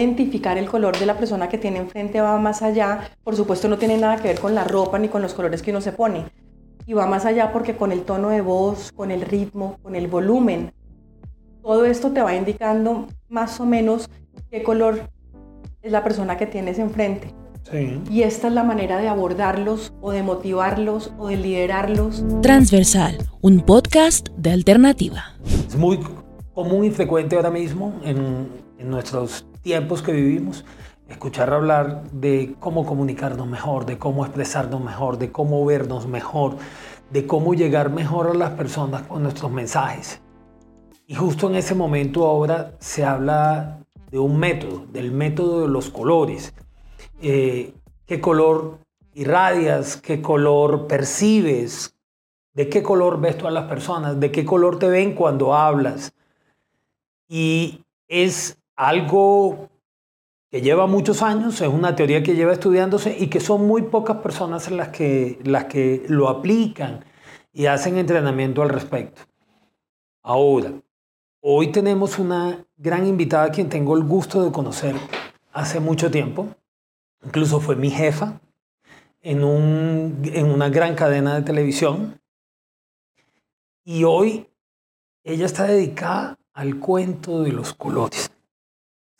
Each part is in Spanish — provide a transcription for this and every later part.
identificar el color de la persona que tiene enfrente va más allá. Por supuesto no tiene nada que ver con la ropa ni con los colores que uno se pone. Y va más allá porque con el tono de voz, con el ritmo, con el volumen, todo esto te va indicando más o menos qué color es la persona que tienes enfrente. Y esta es la manera de abordarlos o de motivarlos o de liderarlos. Transversal, un podcast de alternativa. Es muy común y frecuente ahora mismo en, en nuestros tiempos que vivimos escuchar hablar de cómo comunicarnos mejor, de cómo expresarnos mejor, de cómo vernos mejor, de cómo llegar mejor a las personas con nuestros mensajes. Y justo en ese momento ahora se habla de un método, del método de los colores. Eh, ¿Qué color irradias? ¿Qué color percibes? ¿De qué color ves tú a las personas? ¿De qué color te ven cuando hablas? Y es algo que lleva muchos años, es una teoría que lleva estudiándose y que son muy pocas personas las que, las que lo aplican y hacen entrenamiento al respecto. Ahora, Hoy tenemos una gran invitada a quien tengo el gusto de conocer hace mucho tiempo. Incluso fue mi jefa en, un, en una gran cadena de televisión. Y hoy ella está dedicada al cuento de los colores.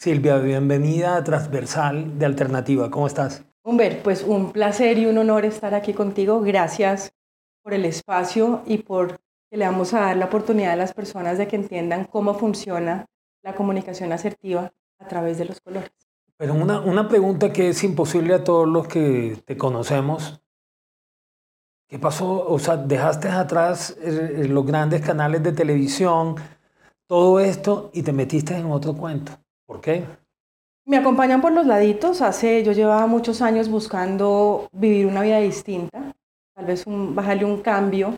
Silvia, bienvenida a Transversal de Alternativa. ¿Cómo estás? Humber, pues un placer y un honor estar aquí contigo. Gracias por el espacio y por que le vamos a dar la oportunidad a las personas de que entiendan cómo funciona la comunicación asertiva a través de los colores. Pero una, una pregunta que es imposible a todos los que te conocemos. ¿Qué pasó? O sea, dejaste atrás eh, los grandes canales de televisión, todo esto, y te metiste en otro cuento. ¿Por qué? Me acompañan por los laditos. Hace, yo llevaba muchos años buscando vivir una vida distinta, tal vez bajarle un cambio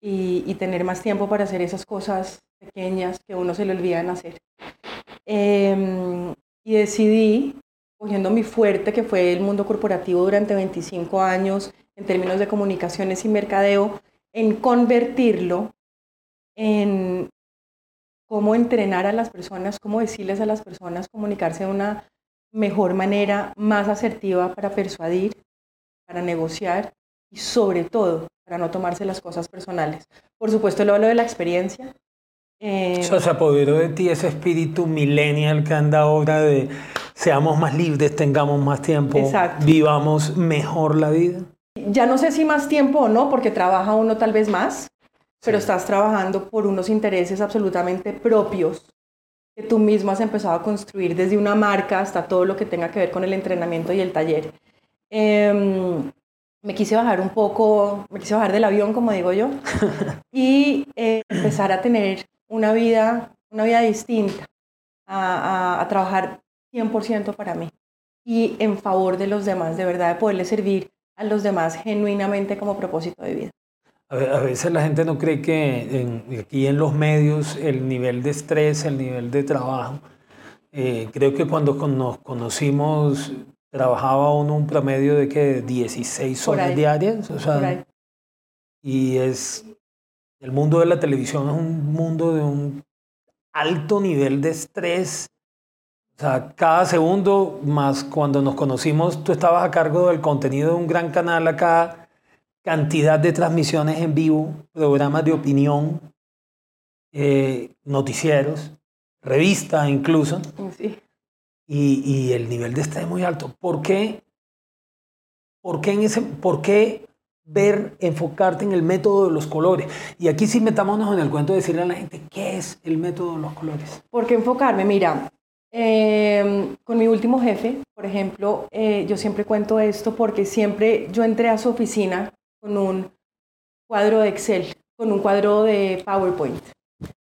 y, tener más tiempo para hacer esas cosas pequeñas que uno se le olvidan hacer. Em, y decidí, cogiendo mi fuerte, que fue el mundo corporativo durante 25 años en términos de comunicaciones y mercadeo, en convertirlo en cómo entrenar a las personas, cómo decirles a las personas comunicarse de una mejor manera, más asertiva para persuadir, para negociar y sobre todo para no tomarse las cosas personales. Por supuesto, lo hablo de la experiencia. Eh, o sea, se apoderó de ti ese espíritu millennial que anda ahora de seamos más libres, tengamos más tiempo, vivamos mejor la vida. Ya no sé si más tiempo o no, porque trabaja uno tal vez más, pero estás trabajando por unos intereses absolutamente propios que tú mismo has empezado a construir desde una marca hasta todo lo que tenga que ver con el entrenamiento y el taller. Eh, me quise bajar un poco, me quise bajar del avión, como digo yo, y eh, empezar a tener una vida, una vida distinta, a, a, trabajar 100% para mí y en favor de los demás, de verdad, de poderle servir a los demás genuinamente como propósito de vida. A veces la gente no cree que aquí en los medios el nivel de estrés, el nivel de trabajo, eh, creo que cuando nos conocimos trabajaba uno un promedio de que 16 horas diarias. O sea, y es, el mundo de la televisión es un mundo de un alto nivel de estrés. O sea, cada segundo, más cuando nos conocimos, tú estabas a cargo del contenido de un gran canal acá, cantidad de transmisiones en vivo, programas de opinión, eh, noticieros, revista incluso. Sí y, el nivel de estrés es muy alto. ¿Por qué? ¿Por qué, en ese, ¿Por qué ver, enfocarte en el método de los colores? Y aquí sí metámonos en el cuento de decirle a la gente, ¿qué es el método de los colores? ¿Por qué enfocarme? Mira, em, con mi último jefe, por ejemplo, eh, yo siempre cuento esto porque siempre yo entré a su oficina con un cuadro de Excel, con un cuadro de PowerPoint,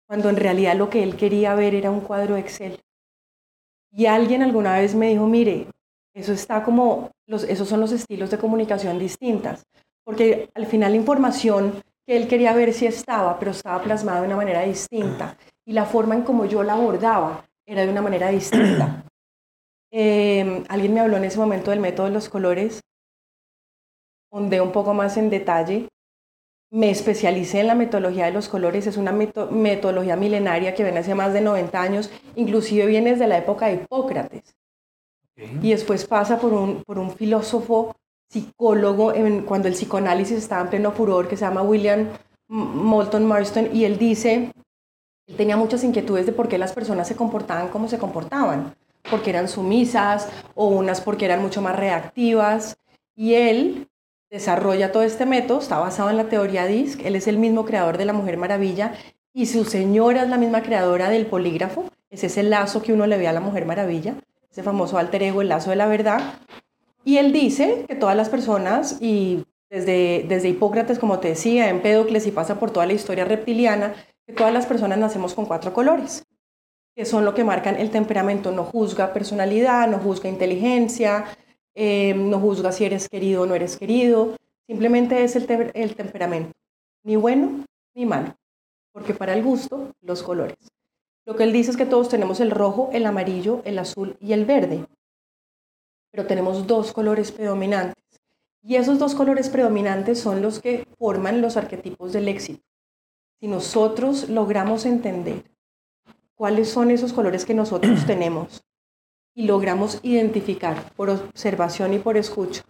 cuando en realidad lo que él quería ver era un cuadro de Excel. Y alguien alguna vez me dijo, mire, eso está como, esos son los estilos de comunicación distintas, porque al final la información que él quería ver sí estaba, pero estaba plasmada de una manera distinta. Y la forma en como yo la abordaba era de una manera distinta. Em, alguien me habló en ese momento del método de los colores, donde un poco más en detalle. Me especialicé en la metodología de los colores, es una metodología milenaria que viene hace más de 90 años, inclusive viene desde la época de Hipócrates. Y después pasa por un, por un filósofo psicólogo cuando el psicoanálisis estaba en pleno furor, que se llama William Moulton Marston, y él dice, él tenía muchas inquietudes de por qué las personas se comportaban como se comportaban, porque eran sumisas o unas porque eran mucho más reactivas, y él desarrolla todo este método, está basado en la teoría DISC, él es el mismo creador de la Mujer Maravilla, y su señora es la misma creadora del polígrafo, ese es el lazo que uno le ve a la Mujer Maravilla, ese famoso alter ego, el lazo de la verdad, y él dice que todas las personas, y desde, desde Hipócrates, como te decía, Empédocles y pasa por toda la historia reptiliana, que todas las personas nacemos con cuatro colores, que son lo que marcan el temperamento. No juzga personalidad, no juzga inteligencia, eh, no juzga si eres querido o no eres querido, simplemente es el, el temperamento, ni bueno ni malo, porque para el gusto, los colores. Lo que él dice es que todos tenemos el rojo, el amarillo, el azul y el verde pero tenemos dos colores predominantes. Y esos dos colores predominantes son los que forman los arquetipos del éxito. Si nosotros logramos entender cuáles son esos colores que nosotros tenemos y logramos identificar por observación y por escucha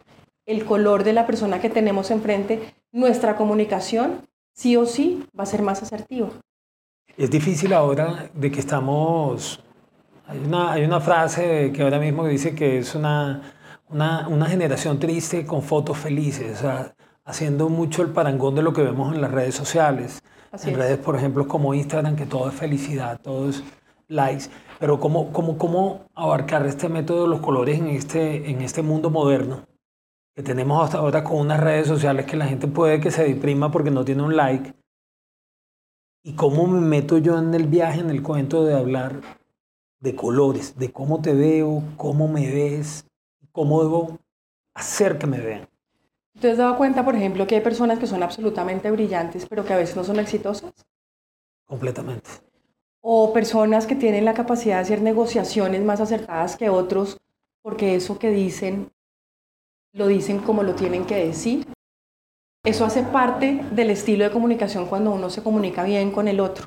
el color de la persona que tenemos enfrente, nuestra comunicación sí o sí va a ser más asertiva. Es difícil ahora de que estamos hay una, hay una frase que ahora mismo dice que es una, una, una generación triste con fotos felices, o sea, haciendo mucho el parangón de lo que vemos en las redes sociales. en redes, por ejemplo, como Instagram, que todo es felicidad, todo es likes. Pero ¿cómo, cómo, cómo abarcar este método de los colores en este, en este mundo moderno? Que tenemos hasta ahora con unas redes sociales que la gente puede que se deprima porque no tiene un like. ¿Y cómo me meto yo en el viaje, en el cuento de hablar de colores, de cómo te veo, cómo me ves, cómo debo hacer que me vean. ¿Te has dado cuenta, por ejemplo, que hay personas que son absolutamente brillantes, pero que a veces no son exitosas? Completamente. O personas que tienen la capacidad de hacer negociaciones más acertadas que otros, porque eso que dicen, lo dicen como lo tienen que decir. Eso hace parte del estilo de comunicación cuando uno se comunica bien con el otro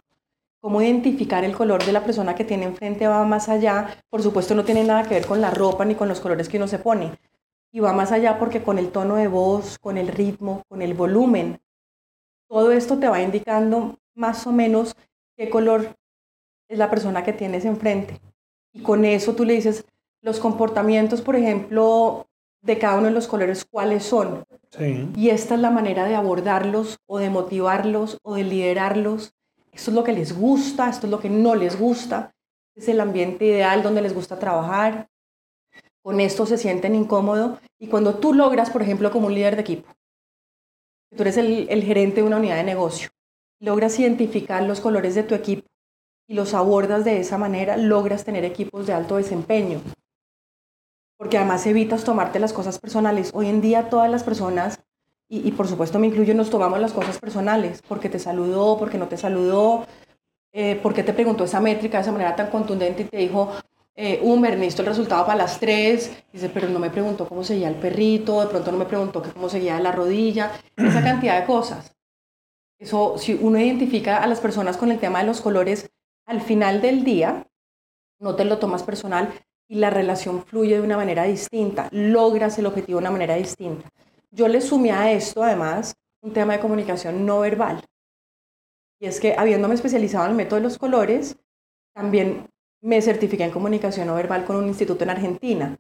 cómo identificar el color de la persona que tiene enfrente va más allá. Por supuesto no tiene nada que ver con la ropa ni con los colores que uno se pone. Y va más allá porque con el tono de voz, con el ritmo, con el volumen, todo esto te va indicando más o menos qué color es la persona que tienes enfrente. Y con eso tú le dices los comportamientos, por ejemplo, de cada uno de los colores, cuáles son. Y esta es la manera de abordarlos o de motivarlos o de liderarlos. Esto es lo que les gusta, esto es lo que no les gusta, es el ambiente ideal donde les gusta trabajar, con esto se sienten incómodos y cuando tú logras, por ejemplo, como un líder de equipo, tú eres el, el gerente de una unidad de negocio, logras identificar los colores de tu equipo y los abordas de esa manera, logras tener equipos de alto desempeño. Porque además evitas tomarte las cosas personales. Hoy en día todas las personas y, por supuesto me incluyo, nos tomamos las cosas personales, porque te saludó, porque no te saludó, eh, porque te preguntó esa métrica de esa manera tan contundente y te dijo, eh, Humber, necesito el resultado para las tres, dice, pero no me preguntó cómo seguía el perrito, de pronto no me preguntó cómo seguía la rodilla, esa cantidad de cosas. Eso, si uno identifica a las personas con el tema de los colores, al final del día, no te lo tomas personal y la relación fluye de una manera distinta, logras el objetivo de una manera distinta. Yo le sumé a esto, además, un tema de comunicación no verbal. Y es que, habiéndome especializado en el método de los colores, también me certifiqué en comunicación no verbal con un instituto en Argentina,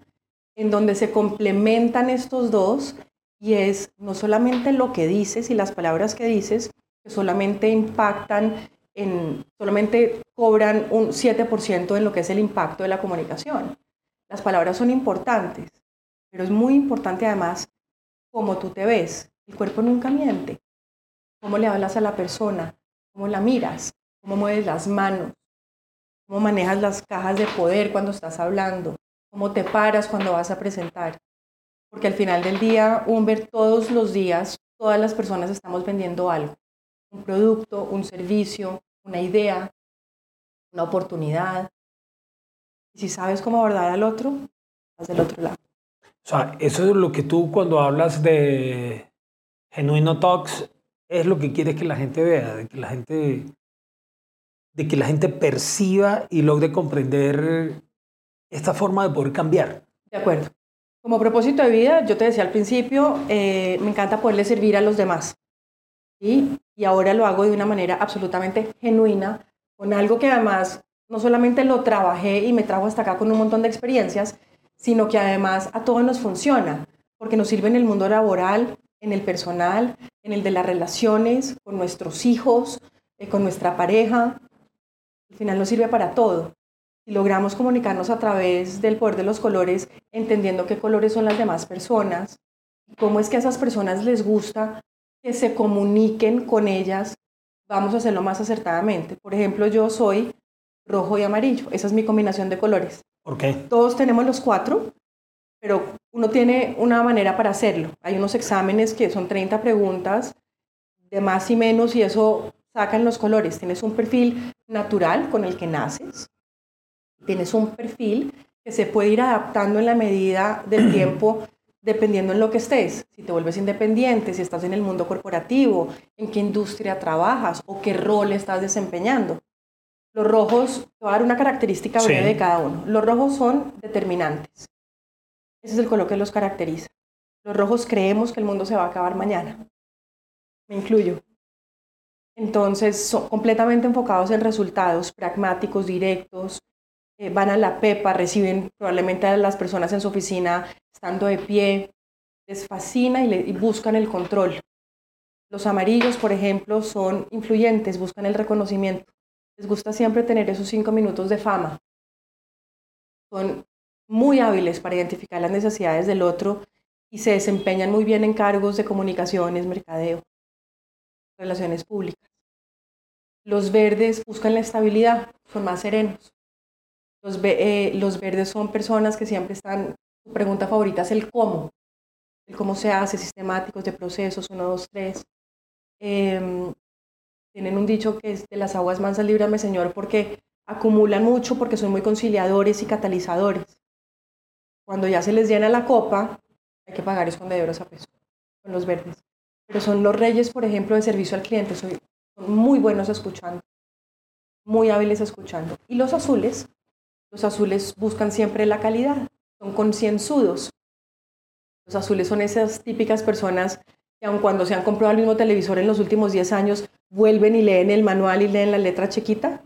en donde se complementan estos dos y es no solamente lo que dices y las palabras que dices, que solamente impactan en, solamente cobran un 7% en lo que es el impacto de la comunicación. Las palabras son importantes, pero es muy importante además cómo tú te ves. El cuerpo nunca miente. Cómo le hablas a la persona, cómo la miras, cómo mueves las manos, cómo manejas las cajas de poder cuando estás hablando, cómo te paras cuando vas a presentar. Porque al final del día, ver todos los días, todas las personas estamos vendiendo algo. Un producto, un servicio, una idea, una oportunidad. Y si sabes cómo abordar al otro, estás del otro lado. O sea, eso es lo que tú cuando hablas de genuino talks, es lo que quieres que la gente vea, de que la gente, de que la gente perciba y logre comprender esta forma de poder cambiar. De acuerdo. Como propósito de vida, yo te decía al principio, eh, me encanta poderle servir a los demás. ¿sí? Y ahora lo hago de una manera absolutamente genuina, con algo que además no solamente lo trabajé y me trajo hasta acá con un montón de experiencias, sino que además a todos nos funciona, porque nos sirve en el mundo laboral, en el personal, en el de las relaciones, con nuestros hijos, eh, con nuestra pareja. Al final nos sirve para todo. Si logramos comunicarnos a través del poder de los colores, entendiendo qué colores son las demás personas, cómo es que a esas personas les gusta que se comuniquen con ellas, vamos a hacerlo más acertadamente. Por ejemplo, yo soy rojo y amarillo, esa es mi combinación de colores. ¿Por qué? Todos tenemos los cuatro, pero uno tiene una manera para hacerlo. Hay unos exámenes que son 30 preguntas de más y menos y eso sacan los colores. Tienes un perfil natural con el que naces, tienes un perfil que se puede ir adaptando en la medida del tiempo dependiendo en lo que estés, si te vuelves independiente, si estás en el mundo corporativo, en qué industria trabajas o qué rol estás desempeñando. Los rojos, te voy a dar una característica breve de cada uno. Los rojos son determinantes. Ese es el color que los caracteriza. Los rojos creemos que el mundo se va a acabar mañana. Me incluyo. Entonces, son completamente enfocados en resultados pragmáticos, directos, eh, van a la pepa, reciben probablemente a las personas en su oficina estando de pie, les fascina y, y buscan el control. Los amarillos, por ejemplo, son influyentes, buscan el reconocimiento. Les gusta siempre tener esos cinco minutos de fama. Son muy hábiles para identificar las necesidades del otro y se desempeñan muy bien en cargos de comunicaciones, mercadeo, relaciones públicas. Los verdes buscan la estabilidad, son más serenos. Los, eh, los verdes son personas que siempre están, su pregunta favorita es el cómo, el cómo se hace, sistemáticos de procesos, uno, dos, tres. Em, tienen un dicho que es de las aguas mansas líbrame Señor porque acumulan mucho porque son muy conciliadores y catalizadores. Cuando ya se les llena la copa, hay que pagar escondedoras a peso con los verdes. Pero son los reyes, por ejemplo, de servicio al cliente. son muy buenos escuchando, muy hábiles escuchando. Y los azules, los azules buscan siempre la calidad, son concienzudos. Los azules son esas típicas personas que aun cuando se han comprado el mismo televisor en los últimos 10 años, vuelven y leen el manual y leen la letra chiquita.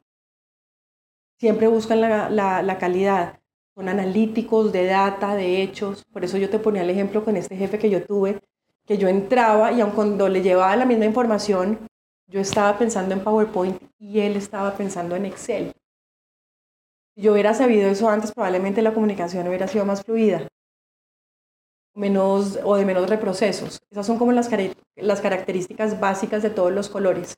Siempre buscan la, la, la calidad son analíticos de data, de hechos. Por eso yo te ponía el ejemplo con este jefe que yo tuve, que yo entraba y aun cuando le llevaba la misma información, yo estaba pensando en PowerPoint y él estaba pensando en Excel. Yo hubiera sabido eso antes, probablemente la comunicación hubiera sido más fluida menos, o de menos reprocesos. Esas son como las, las características básicas de todos los colores.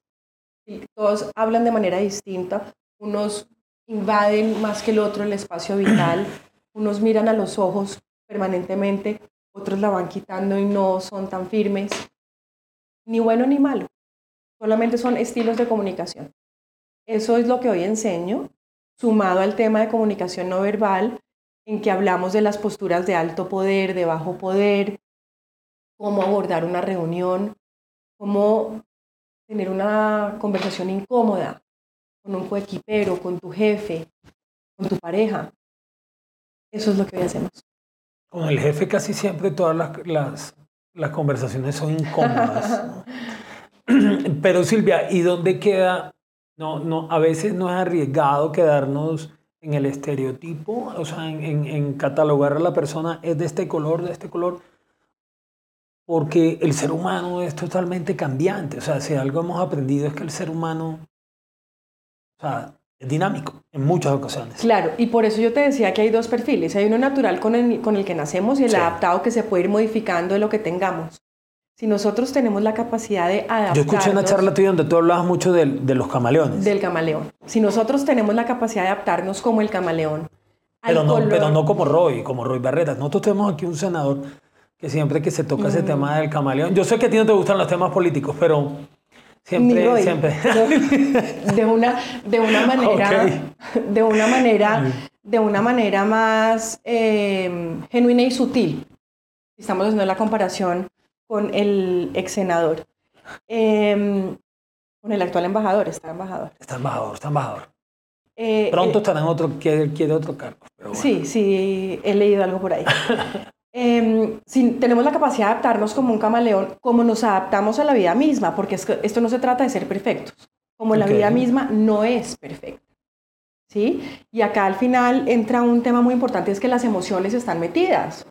Y todos hablan de manera distinta. Unos invaden más que el otro el espacio vital, unos miran a los ojos permanentemente, otros la van quitando y no son tan firmes, ni bueno ni malo, solamente son estilos de comunicación. Eso es lo que hoy enseño, sumado al tema de comunicación no verbal, en que hablamos de las posturas de alto poder, de bajo poder, cómo abordar una reunión, cómo tener una conversación incómoda, con un coequipero, con tu jefe, con tu pareja. Eso es lo que hoy hacemos. Con el jefe casi siempre todas las, las, las conversaciones son incómodas. Pero Silvia, ¿y dónde queda? No, no, a veces no es arriesgado quedarnos en el estereotipo, o sea, en, en, en catalogar a la persona es de este color, de este color, porque el ser humano es totalmente cambiante. O sea, si algo hemos aprendido es que el ser humano o sea, es dinámico en muchas ocasiones. Claro, y por eso yo te decía que hay dos perfiles. Hay uno natural con el, con el que nacemos y el adaptado que se puede ir modificando de lo que tengamos. Si nosotros tenemos la capacidad de adaptarnos... Yo escuché una charla tuya donde tú hablabas mucho de, de los camaleones. Del camaleón. Si nosotros tenemos la capacidad de adaptarnos como el camaleón... Pero no, pero no como Roy, como Roy Barreta. Nosotros tenemos aquí un senador que siempre que se toca ese tema del camaleón... Yo sé que a ti no te gustan los temas políticos, pero Siempre, siempre. De una, de una manera, de una manera, de una manera más eh, genuina y sutil. Estamos haciendo la comparación con el ex senador. Em, con el actual embajador, está embajador. Está embajador, está embajador. Eh, Pronto eh, estará en otro, quiere, quiere otro cargo. pero bueno. Sí, sí, he leído algo por ahí. Em, si tenemos la capacidad de adaptarnos como un camaleón, como nos adaptamos a la vida misma, porque es que esto no se trata de ser perfectos, como la Ok. vida misma no es perfecta. ¿Sí? Y acá al final entra un tema muy importante, es que las emociones están metidas.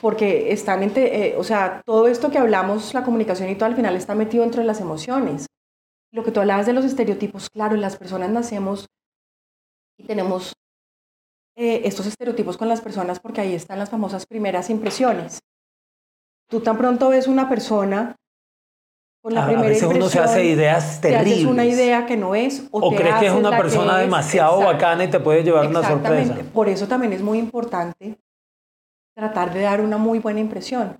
Porque están, entre, eh, o sea, todo esto que hablamos, la comunicación y todo al final está metido dentro de las emociones. Lo que tú hablabas de los estereotipos, claro, las personas nacemos y tenemos eh, estos estereotipos con las personas porque ahí están las famosas primeras impresiones. Tú tan pronto ves una persona con la A, a primera veces uno se hace ideas te terribles. haces una idea que no es o, o te crees que es una persona demasiado Exacto. bacana y te puede llevar una sorpresa. Por eso también es muy importante tratar de dar una muy buena impresión,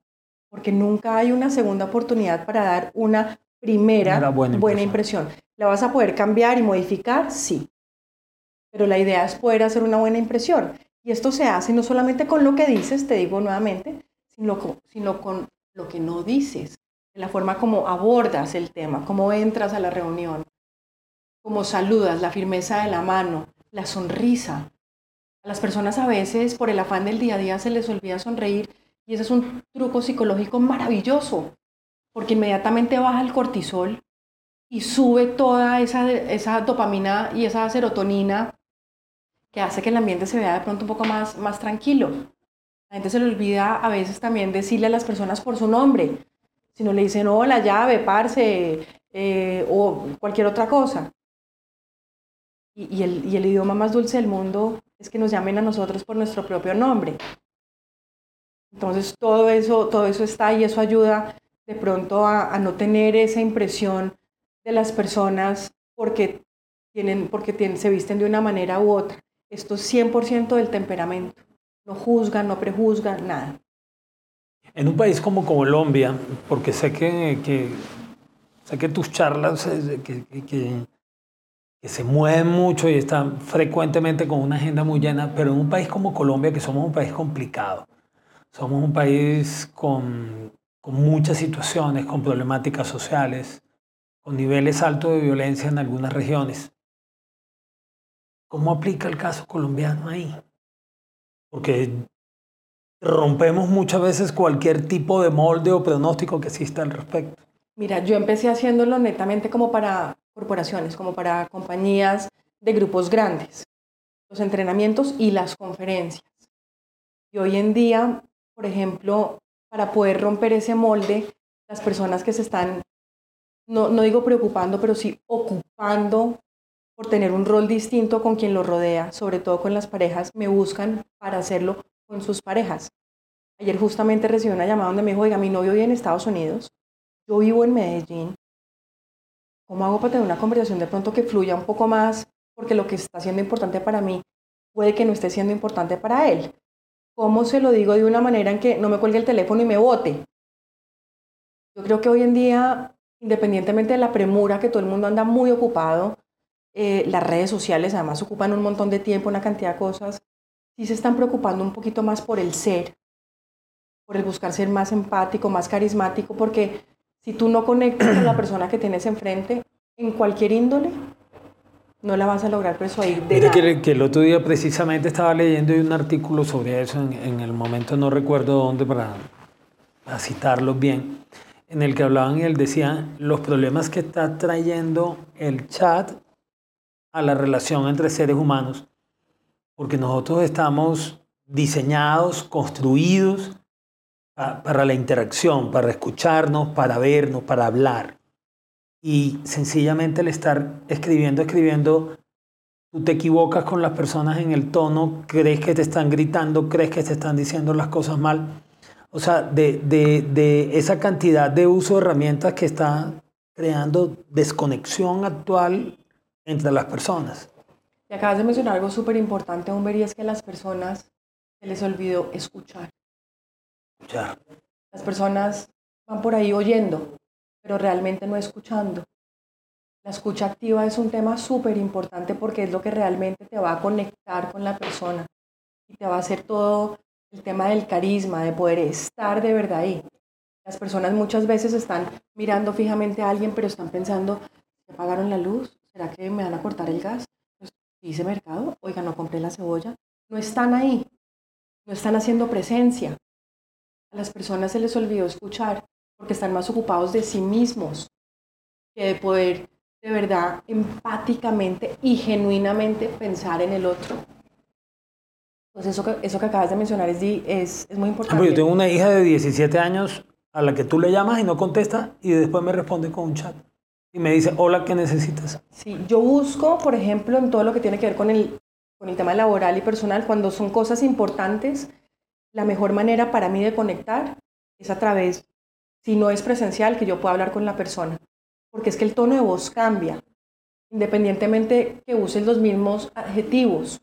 porque nunca hay una segunda oportunidad para dar una primera Una buena buena, impresión. impresión. ¿La vas a poder cambiar y modificar? Sí. Pero la idea es poder hacer una buena impresión. Y esto se hace no solamente con lo que dices, te digo nuevamente, sino con, sino con lo que no dices, en la forma como abordas el tema, cómo entras a la reunión, cómo saludas, la firmeza de la mano, la sonrisa. A las personas a veces por el afán del día a día se les olvida sonreír y ese es un truco psicológico maravilloso, porque inmediatamente baja el cortisol y sube toda esa, esa dopamina y esa serotonina que hace que el ambiente se vea de pronto un poco más, más tranquilo. La gente se le olvida a veces también decirle a las personas por su nombre. Si no le dicen hola, llave, parce, eh, o cualquier otra cosa. Y, el, y el idioma más dulce del mundo es que nos llamen a nosotros por nuestro propio nombre. Entonces todo eso, todo eso está y eso ayuda de pronto a, no tener esa impresión de las personas porque, tienen, porque tienen, se visten de una manera u otra. Esto es 100% del temperamento. No juzgan, no prejuzgan, nada. En un país como Colombia, porque sé que, sé que tus charlas eh, que- que- se mueven mucho y están frecuentemente con una agenda muy llena, pero en un país como Colombia, que somos un país complicado, somos un país con, con muchas situaciones, con problemáticas sociales, con niveles altos de violencia en algunas regiones. ¿Cómo aplica el caso colombiano ahí? Porque rompemos muchas veces cualquier tipo de molde o pronóstico que exista al respecto. Mira, yo empecé haciéndolo netamente como para corporaciones, como para compañías de grupos grandes, los entrenamientos y las conferencias. Y hoy en día, por ejemplo, para poder romper ese molde, las personas que se están, no, no digo preocupando, pero sí ocupando por tener un rol distinto con quien los rodea, sobre todo con las parejas, me buscan para hacerlo con sus parejas. Ayer justamente recibí una llamada donde me dijo, oiga, mi novio vive en Estados Unidos, yo vivo en Medellín, ¿cómo hago para tener una conversación de pronto que fluya un poco más? Porque lo que está siendo importante para mí puede que no esté siendo importante para él. ¿Cómo se lo digo de una manera en que no me cuelgue el teléfono y me vote? Yo creo que hoy en día, independientemente de la premura, que todo el mundo anda muy ocupado, eh, las redes sociales además ocupan un montón de tiempo, una cantidad de cosas, sí se están preocupando un poquito más por el ser, por el buscar ser más empático, más carismático, porque si tú no conectas con la persona que tienes enfrente, en cualquier índole, no la vas a lograr persuadir de Mire nada. que, que el otro día precisamente estaba leyendo un artículo sobre eso, en, en el momento no recuerdo dónde para, para citarlo bien, en el que hablaban y él decía los problemas que está trayendo el chat a la relación entre seres humanos, porque nosotros estamos diseñados, construidos para la interacción, para escucharnos, para vernos, para hablar. Y sencillamente el estar escribiendo, escribiendo, tú te equivocas con las personas en el tono, crees que te están gritando, crees que te están diciendo las cosas mal. O sea, de, de- de esa cantidad de uso de herramientas que está creando desconexión actual entre las personas. Y acabas de mencionar algo súper importante, Humber, y es que las personas se les olvidó escuchar. Las personas van por ahí oyendo, pero realmente no escuchando. La escucha activa es un tema súper importante porque es lo que realmente te va a conectar con la persona y te va a hacer todo el tema del carisma, de poder estar de verdad ahí. Las personas muchas veces están mirando fijamente a alguien, pero están pensando, ¿se apagaron la luz? ¿Será que me van a cortar el gas? Pues, hice mercado, oiga, no compré la cebolla. No están ahí, no están haciendo presencia. A las personas se les olvidó escuchar porque están más ocupados de sí mismos que de poder de verdad empáticamente y genuinamente pensar en el otro. Pues eso que, eso que acabas de mencionar es, es, es muy importante. yo tengo una hija de 17 años a la que tú le llamas y no contesta y después me responde con un chat y me dice, hola, ¿qué necesitas? Sí, yo busco, por ejemplo, en todo lo que tiene que ver con el, con el tema laboral y personal, cuando son cosas importantes, la mejor manera para mí de conectar es a través, si no es presencial, que yo pueda hablar con la persona. Porque es que el tono de voz cambia, independientemente que uses los mismos adjetivos.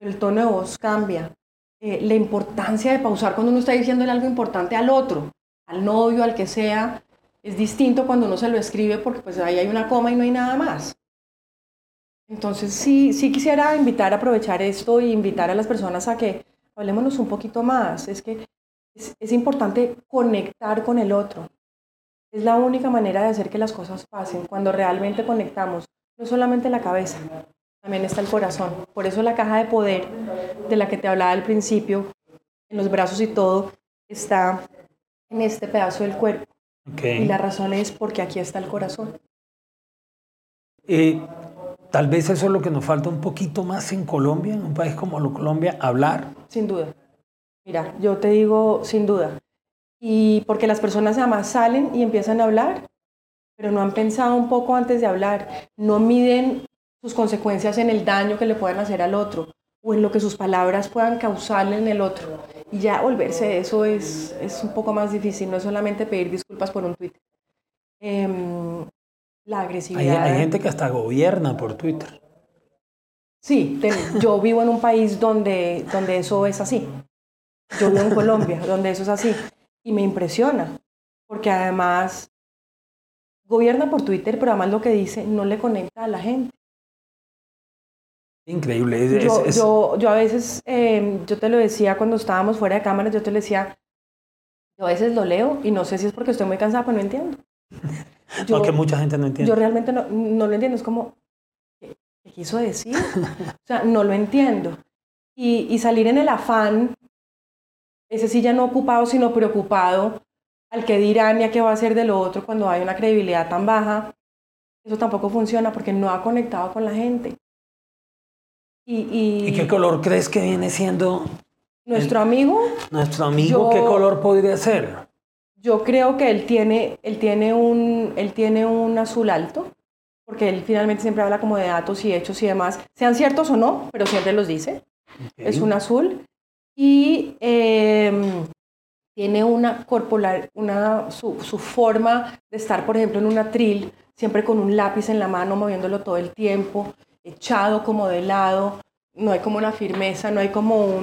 El tono de voz cambia. Eh, la importancia de pausar cuando uno está diciendo algo importante al otro, al novio, al que sea, es distinto cuando uno se lo escribe porque pues ahí hay una coma y no hay nada más. Entonces sí, sí quisiera invitar aprovechar esto e invitar a las personas a que hablémonos un poquito más. Es que es, es importante conectar con el otro. Es la única manera de hacer que las cosas pasen cuando realmente conectamos, no solamente la cabeza, también está el corazón. Por eso la caja de poder de la que te hablaba al principio, en los brazos y todo, está en este pedazo del cuerpo. Y la razón es porque aquí está el corazón. Eh, tal vez eso es lo que nos falta un poquito más en Colombia, en un país como Colombia, hablar. Sin duda. Mira, yo te digo sin duda. Y porque las personas además salen y empiezan a hablar, pero no han pensado un poco antes de hablar, no miden sus consecuencias en el daño que le puedan hacer al otro o en lo que sus palabras puedan causarle en el otro. Y ya volverse de eso es, es un poco más difícil, no es solamente pedir disculpas por un tweet. La agresividad. Hay, gente que hasta gobierna por Twitter. Sí, yo vivo en un país donde, donde eso es así. Yo vivo en Colombia, donde eso es así. Y me impresiona, porque además gobierna por Twitter, pero además lo que dice no le conecta a la gente. Increíble. yo, Yo, yo, a veces, em, yo te lo decía cuando estábamos fuera de cámaras, yo te lo decía, yo a veces lo leo y no sé si es porque estoy muy cansada, pero no entiendo. Yo, que mucha gente no entiende. Yo realmente no, no lo entiendo, es como, ¿qué, quiso decir? o sea, no lo entiendo. Y, y, salir en el afán, ese sí ya no ocupado, sino preocupado, al que dirán y a qué va a ser de lo otro cuando hay una credibilidad tan baja, eso tampoco funciona porque no ha conectado con la gente. Y, qué color crees que viene siendo? Nuestro amigo. Nuestro amigo, ¿qué color podría ser? Yo creo que él tiene, él tiene, un, él tiene un azul alto, porque él finalmente siempre habla como de datos y hechos y demás, sean ciertos o no, pero siempre los dice. Es un azul. Y em, tiene una corporal, una, su, su, forma de estar, por ejemplo, en un atril, siempre con un lápiz en la mano, moviéndolo todo el tiempo echado como de lado, no hay como una firmeza, no hay como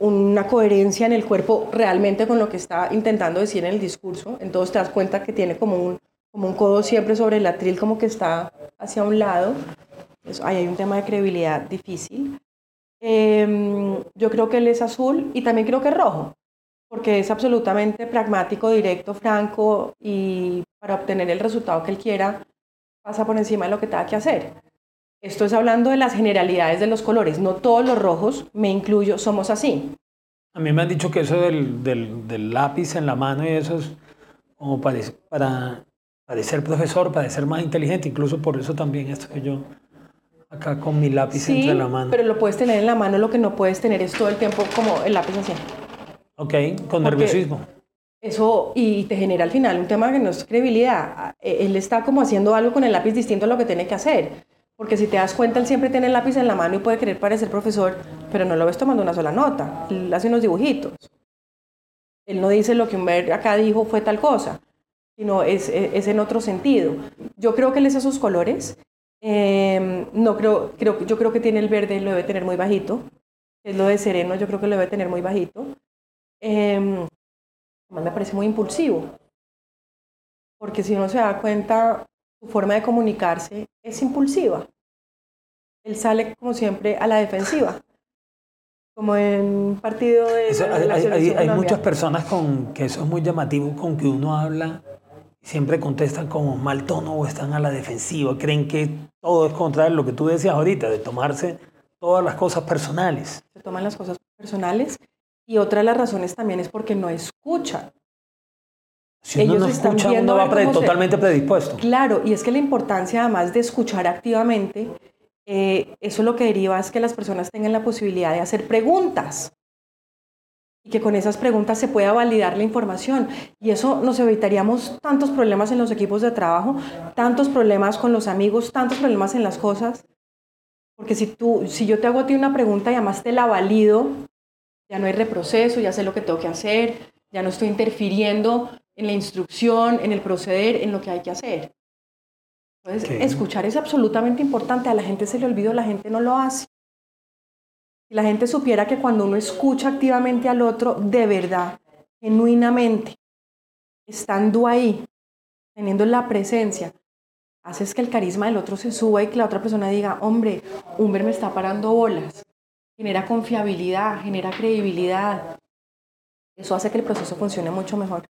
una coherencia en el cuerpo realmente con lo que está intentando decir en el discurso. Entonces te das cuenta que tiene como un, como un codo siempre sobre el atril, como que está hacia un lado. Eso, ahí hay un tema de credibilidad difícil. Em, yo creo que él es azul y también creo que es rojo, porque es absolutamente pragmático, directo, franco y para obtener el resultado que él quiera pasa por encima de lo que tenga que hacer. Esto es hablando de las generalidades de los colores. No todos los rojos, me incluyo, somos así. A mí me han dicho que eso del, del, lápiz en la mano y eso es como para, para parecer profesor, para ser más inteligente. Incluso por eso también estoy yo acá con mi lápiz entre la mano. pero lo puedes tener en la mano, lo que no puedes tener es todo el tiempo como el lápiz así. Ok, con nerviosismo. Eso, y te genera al final un tema que no es credibilidad. Él está como haciendo algo con el lápiz distinto a lo que tiene que hacer. Porque si te das cuenta, él siempre tiene el lápiz en la mano y puede querer parecer profesor, pero no lo ves tomando una sola nota. Él hace unos dibujitos. Él no dice lo que un acá dijo fue tal cosa, sino es, es, en otro sentido. Yo creo que él es esos colores. Em, no creo, creo, yo creo que tiene el verde, lo debe tener muy bajito. Es lo de sereno, yo creo que lo debe tener muy bajito. Eh, me parece muy impulsivo. Porque si uno se da cuenta, su forma de comunicarse es impulsiva. Él sale, como siempre, a la defensiva. como en partido de... Eso, hay hay- muchas personas con que eso es muy llamativo, con que uno habla y siempre contestan como mal tono o están a la defensiva, creen que todo es contra lo que tú decías ahorita, de tomarse todas las cosas personales. se toman las cosas personales y otra de las razones también es porque no escuchan. Si uno Ellos no están escucha, viendo uno a va ver pre- cómo se- totalmente predispuesto. Claro, y es que la importancia además de escuchar activamente, eh, eso lo que deriva es que las personas tengan la posibilidad de hacer preguntas y que con esas preguntas se pueda validar la información. Y eso nos evitaríamos tantos problemas en los equipos de trabajo, tantos problemas con los amigos, tantos problemas en las cosas. Porque si, tú, si yo te hago a ti una pregunta y además te la valido, ya no hay reproceso, ya sé lo que tengo que hacer, ya no estoy interfiriendo en la instrucción, en el proceder, en lo que hay que hacer. Entonces, escuchar es absolutamente importante. A la gente se le olvidó, la gente no lo hace. Si la gente supiera que cuando uno escucha activamente al otro, de verdad, genuinamente, estando ahí, teniendo la presencia, haces que el carisma del otro se suba y que la otra persona diga, hombre, Humber me está parando bolas. Genera confiabilidad, genera credibilidad. Eso hace que el proceso funcione mucho mejor.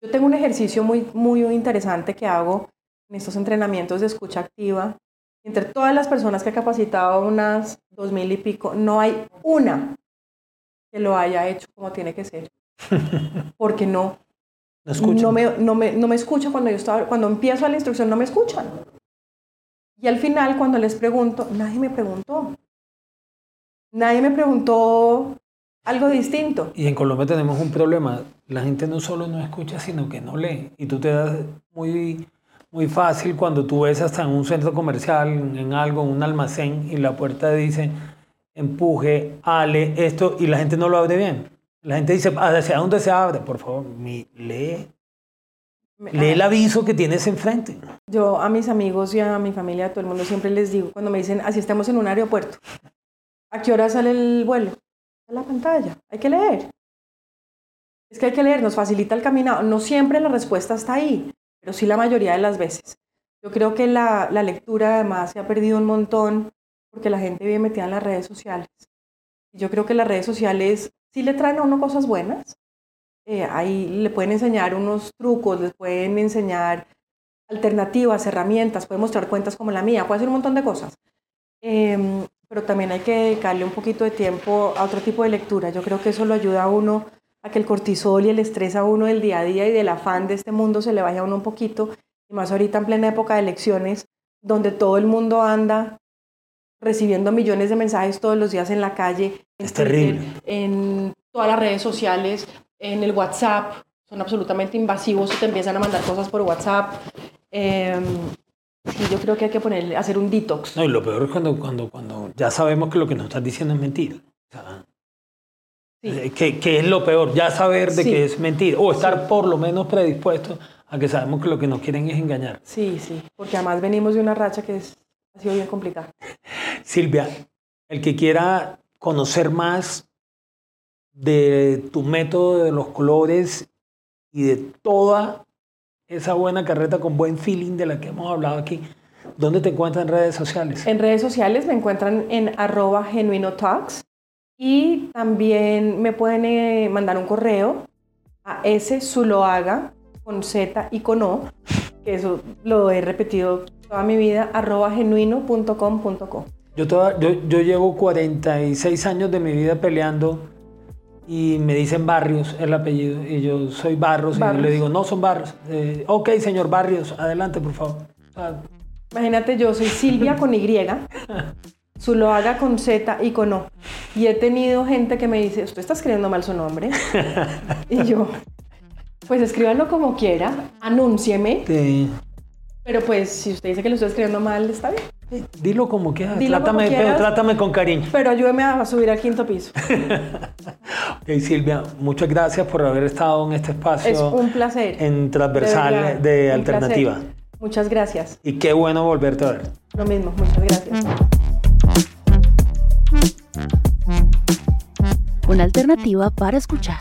Yo tengo un ejercicio muy, muy interesante que hago en estos entrenamientos de escucha activa. Entre todas las personas que he capacitado, unas dos mil y pico, no hay una que lo haya hecho como tiene que ser. Porque no, No me, no, me, no me escuchan cuando yo estaba, cuando empiezo la instrucción, no me escuchan. Y al final, cuando les pregunto, nadie me preguntó. Nadie me preguntó algo distinto. Y en Colombia tenemos un problema. La gente no solo no escucha, sino que no lee. Y tú te das muy, muy fácil cuando tú ves hasta en un centro comercial, en algo, en un almacén, y la puerta dice empuje, ale, esto, y la gente no lo abre bien. La gente dice, ¿hacia dónde se abre? Por favor, mi- lee, lee el aviso que tienes enfrente. Yo a mis amigos y a mi familia, a todo el mundo, siempre les digo, cuando me dicen, así estamos en un aeropuerto, ¿a qué hora sale el vuelo? La pantalla, hay que leer. Es que hay que leer, nos facilita el caminado. No siempre la respuesta está ahí, pero sí la mayoría de las veces. Yo creo que la, la lectura además se ha perdido un montón porque la gente vive metida en las redes sociales. Yo creo que las redes sociales sí le traen a uno cosas buenas. Eh, ahí le pueden enseñar unos trucos, les pueden enseñar alternativas, herramientas, puede mostrar cuentas como la mía, puede hacer un montón de cosas. Em, pero también hay que dedicarle un poquito de tiempo a otro tipo de lectura. Yo creo que eso lo ayuda a uno a que el cortisol y el estrés a uno del día a día y del afán de este mundo se le vaya a uno un poquito. Y más ahorita en plena época de elecciones, donde todo el mundo anda recibiendo millones de mensajes todos los días en la calle, en Es terrible. en todas las redes sociales, en el WhatsApp, son absolutamente invasivos y te empiezan a mandar cosas por WhatsApp. Em, sí, yo creo que hay que ponerle, hacer un detox. No, y lo peor es cuando, cuando, cuando ya sabemos que lo que nos estás diciendo es mentira. O sea, Sí. eh, que, que es lo peor, ya saber de Sí. que es mentira. O estar por lo menos predispuesto a que sabemos que lo que nos quieren es engañar. Sí, sí, porque además venimos de una racha que es, ha sido bien complicada. Silvia, el que quiera conocer más de tu método de los colores y de toda esa buena carreta con buen feeling de la que hemos hablado aquí, ¿dónde te encuentras en redes sociales? En redes sociales me encuentran en arroba genuino talks y también me pueden eh, mandar un correo a ese zuloaga con Z y con O, que eso lo he repetido toda mi vida, arroba genuino.com.co. Yo, toda- yo, yo llevo 46 años de mi vida peleando y me dicen Barrios el apellido y yo soy Barros, y yo Barrios. le digo, no son Barros. Eh, ok, señor Barrios, adelante, por favor. Imagínate, yo soy Silvia con Y, Zuloaga con Z y con O. Y he tenido gente que me dice, usted está escribiendo mal su nombre. y yo, pues escríbanlo como quiera, anúncieme. te- Pero pues si usted dice que lo estoy escribiendo mal, está bien. Eh, dilo como quieras, Dilo como trátame, pero quieras. trátame con cariño. Pero ayúdeme a subir al quinto piso. Ok, Silvia, muchas gracias por haber estado en este espacio Es un placer. en transversal De verdad, de, un alternativa. placer. Muchas gracias. Y qué bueno volverte a ver. Lo mismo, muchas gracias. Una alternativa para escuchar.